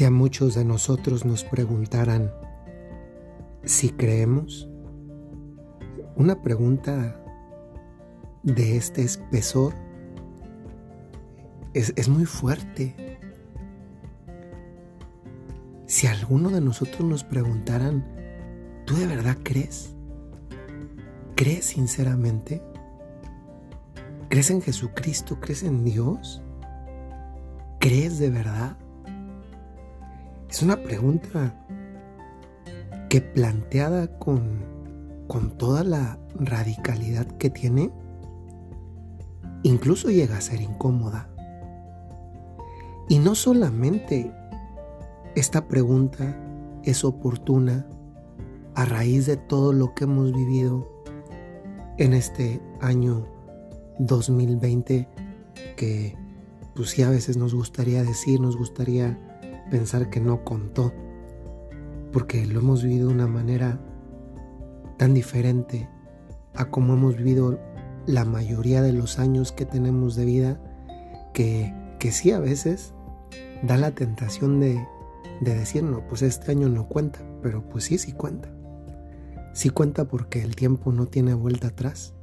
Si a muchos de nosotros nos preguntaran si creemos, una pregunta de este espesor es, es, muy fuerte. Si alguno de nosotros nos preguntaran, ¿tú de verdad crees? ¿Crees sinceramente? ¿Crees en Jesucristo? ¿Crees en Dios? ¿Crees de verdad? Es una pregunta que planteada con, con toda la radicalidad que tiene, incluso llega a ser incómoda. Y no solamente esta pregunta es oportuna a raíz de todo lo que hemos vivido en este año 2020 que pues sí a veces nos gustaría decir, nos gustaría pensar que no contó, porque lo hemos vivido de una manera tan diferente a como hemos vivido la mayoría de los años que tenemos de vida, que, que sí a veces da la tentación de, de decir, no, pues este año no cuenta, pero pues sí, sí cuenta. Sí cuenta porque el tiempo no tiene vuelta atrás.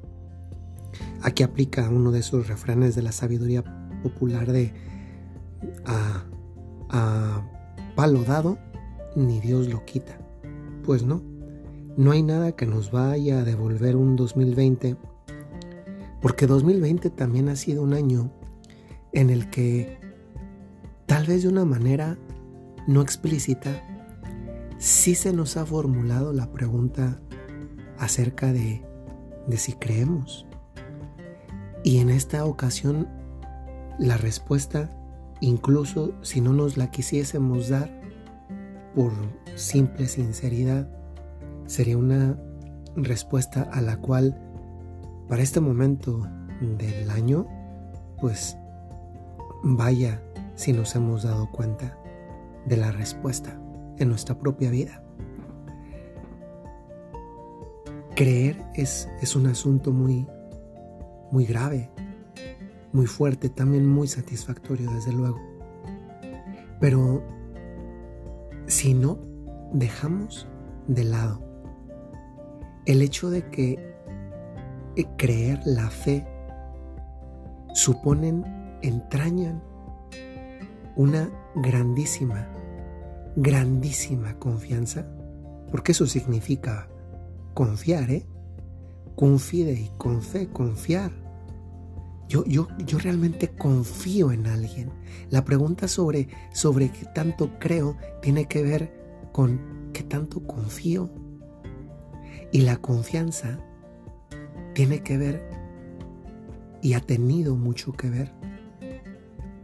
Aquí aplica uno de esos refranes de la sabiduría popular de a, a palo dado, ni Dios lo quita. Pues no, no hay nada que nos vaya a devolver un 2020, porque 2020 también ha sido un año en el que tal vez de una manera no explícita, sí se nos ha formulado la pregunta acerca de, de si creemos. Y en esta ocasión la respuesta, incluso si no nos la quisiésemos dar por simple sinceridad, sería una respuesta a la cual para este momento del año, pues vaya si nos hemos dado cuenta de la respuesta en nuestra propia vida. Creer es, es un asunto muy, muy grave, muy fuerte, también muy satisfactorio, desde luego. Pero si no dejamos de lado el hecho de que creer la fe suponen, entrañan una grandísima, grandísima confianza, porque eso significa confiar, ¿eh? Confide y con fe, confiar yo, yo, yo realmente confío en alguien. La pregunta sobre, sobre qué tanto creo tiene que ver con qué tanto confío. Y la confianza tiene que ver y ha tenido mucho que ver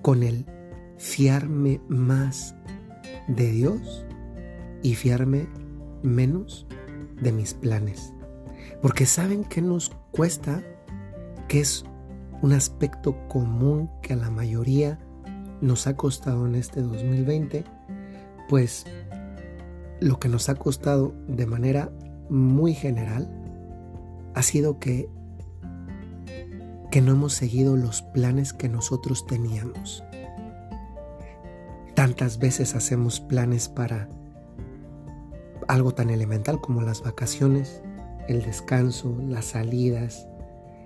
con el fiarme más de Dios y fiarme menos de mis planes. Porque saben que nos cuesta, que es un aspecto común que a la mayoría nos ha costado en este 2020, pues lo que nos ha costado de manera muy general ha sido que que no hemos seguido los planes que nosotros teníamos. Tantas veces hacemos planes para algo tan elemental como las vacaciones, el descanso, las salidas,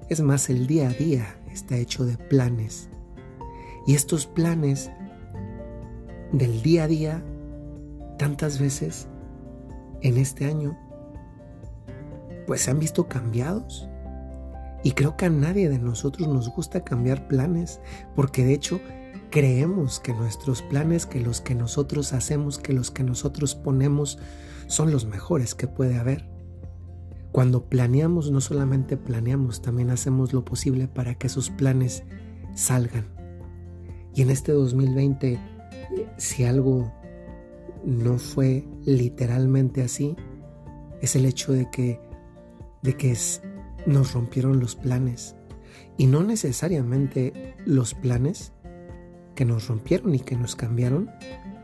es más, el día a día está hecho de planes. Y estos planes del día a día, tantas veces en este año, pues se han visto cambiados. Y creo que a nadie de nosotros nos gusta cambiar planes, porque de hecho creemos que nuestros planes, que los que nosotros hacemos, que los que nosotros ponemos, son los mejores que puede haber. Cuando planeamos, no solamente planeamos, también hacemos lo posible para que esos planes salgan. Y en este 2020, si algo no fue literalmente así, es el hecho de que, de que nos rompieron los planes. Y no necesariamente los planes que nos rompieron y que nos cambiaron,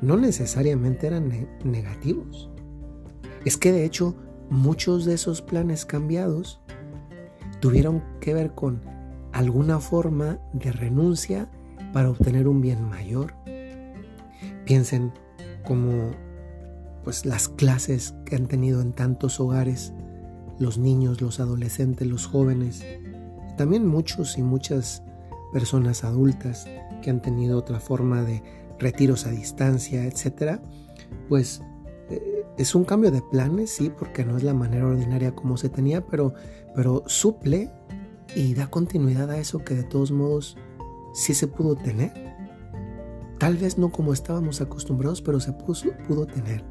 no necesariamente eran negativos. Es que de hecho muchos de esos planes cambiados tuvieron que ver con alguna forma de renuncia para obtener un bien mayor. Piensen como pues las clases que han tenido en tantos hogares los niños, los adolescentes, los jóvenes, también muchos y muchas personas adultas que han tenido otra forma de retiros a distancia, etcétera, pues es un cambio de planes, sí, porque no es la manera ordinaria como se tenía, pero, pero suple y da continuidad a eso que de todos modos sí se pudo tener. Tal vez no como estábamos acostumbrados, pero se pudo tener.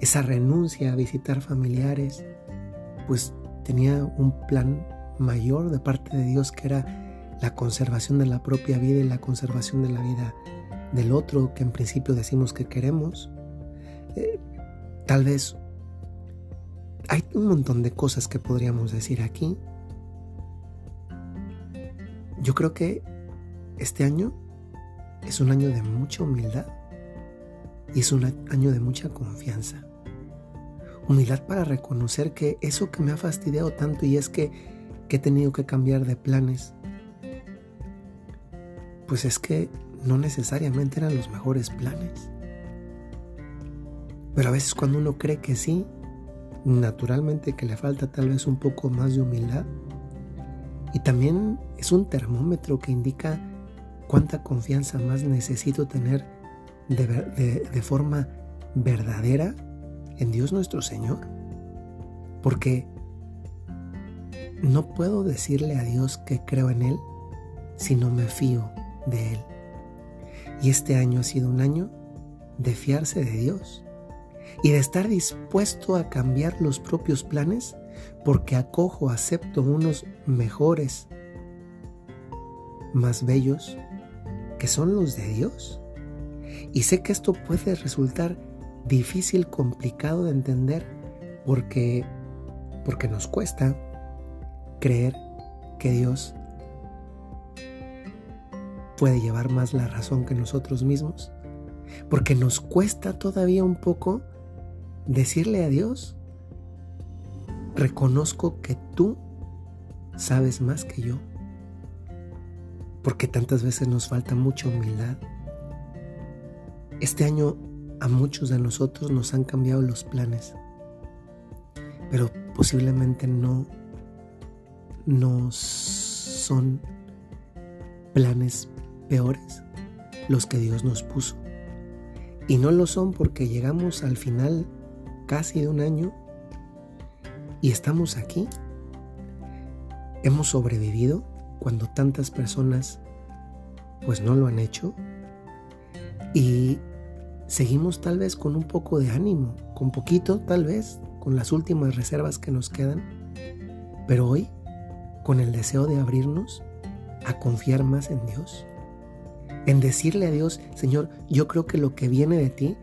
Esa renuncia a visitar familiares, pues tenía un plan mayor de parte de Dios que era la conservación de la propia vida y la conservación de la vida del otro que en principio decimos que queremos. Eh, tal vez hay un montón de cosas que podríamos decir aquí. Yo creo que este año es un año de mucha humildad y es un año de mucha confianza. Humildad para reconocer que eso que me ha fastidiado tanto y es que, que he tenido que cambiar de planes, pues es que no necesariamente eran los mejores planes. Pero a veces cuando uno cree que sí, naturalmente que le falta tal vez un poco más de humildad. Y también es un termómetro que indica cuánta confianza más necesito tener de, forma verdadera en Dios nuestro Señor. Porque no puedo decirle a Dios que creo en Él si no me fío de Él. Y este año ha sido un año de fiarse de Dios y de estar dispuesto a cambiar los propios planes porque acojo, acepto unos mejores, más bellos, que son los de Dios. Y sé que esto puede resultar difícil, complicado de entender porque porque nos cuesta creer que Dios puede llevar más la razón que nosotros mismos, porque nos cuesta todavía un poco decirle a Dios, reconozco que tú sabes más que yo, porque tantas veces nos falta mucha humildad. Este año a muchos de nosotros nos han cambiado los planes, pero posiblemente no, no son planes peores los que Dios nos puso. Y no lo son porque llegamos al final casi de un año y estamos aquí. Hemos sobrevivido cuando tantas personas pues no lo han hecho y seguimos tal vez con un poco de ánimo, con poquito tal vez, con las últimas reservas que nos quedan, pero hoy con el deseo de abrirnos a confiar más en Dios en decirle a Dios, Señor, yo creo que lo que viene de ti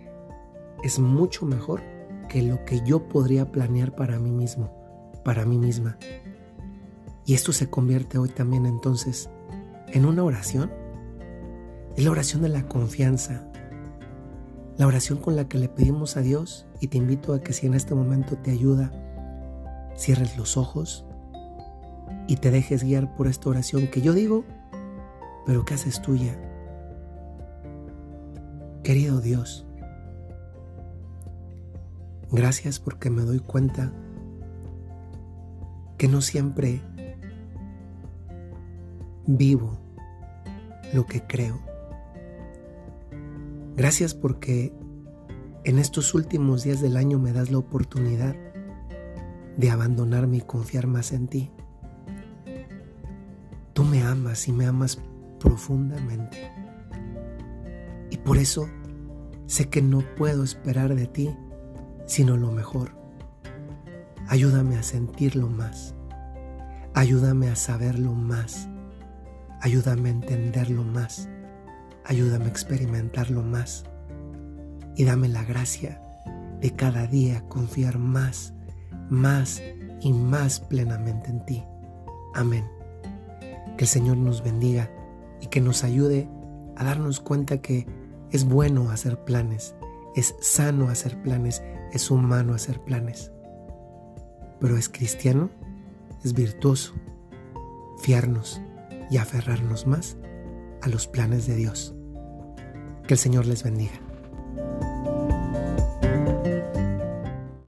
es mucho mejor que lo que yo podría planear para mí mismo, para mí misma. Y esto se convierte hoy también entonces en una oración. Es la oración de la confianza, la oración con la que le pedimos a Dios y te invito a que si en este momento te ayuda, cierres los ojos y te dejes guiar por esta oración que yo digo, pero que haces tuya Querido Dios, gracias porque me doy cuenta que no siempre vivo lo que creo. Gracias porque en estos últimos días del año me das la oportunidad de abandonarme y confiar más en ti. Tú me amas y me amas profundamente. Y por eso sé que no puedo esperar de ti sino lo mejor. Ayúdame a sentirlo más. Ayúdame a saberlo más. Ayúdame a entenderlo más. Ayúdame a experimentarlo más. Y dame la gracia de cada día confiar más, más y más plenamente en ti. Amén. Que el Señor nos bendiga y que nos ayude a darnos cuenta que es bueno hacer planes, es sano hacer planes, es humano hacer planes. Pero es cristiano, es virtuoso fiarnos y aferrarnos más a los planes de Dios. Que el Señor les bendiga.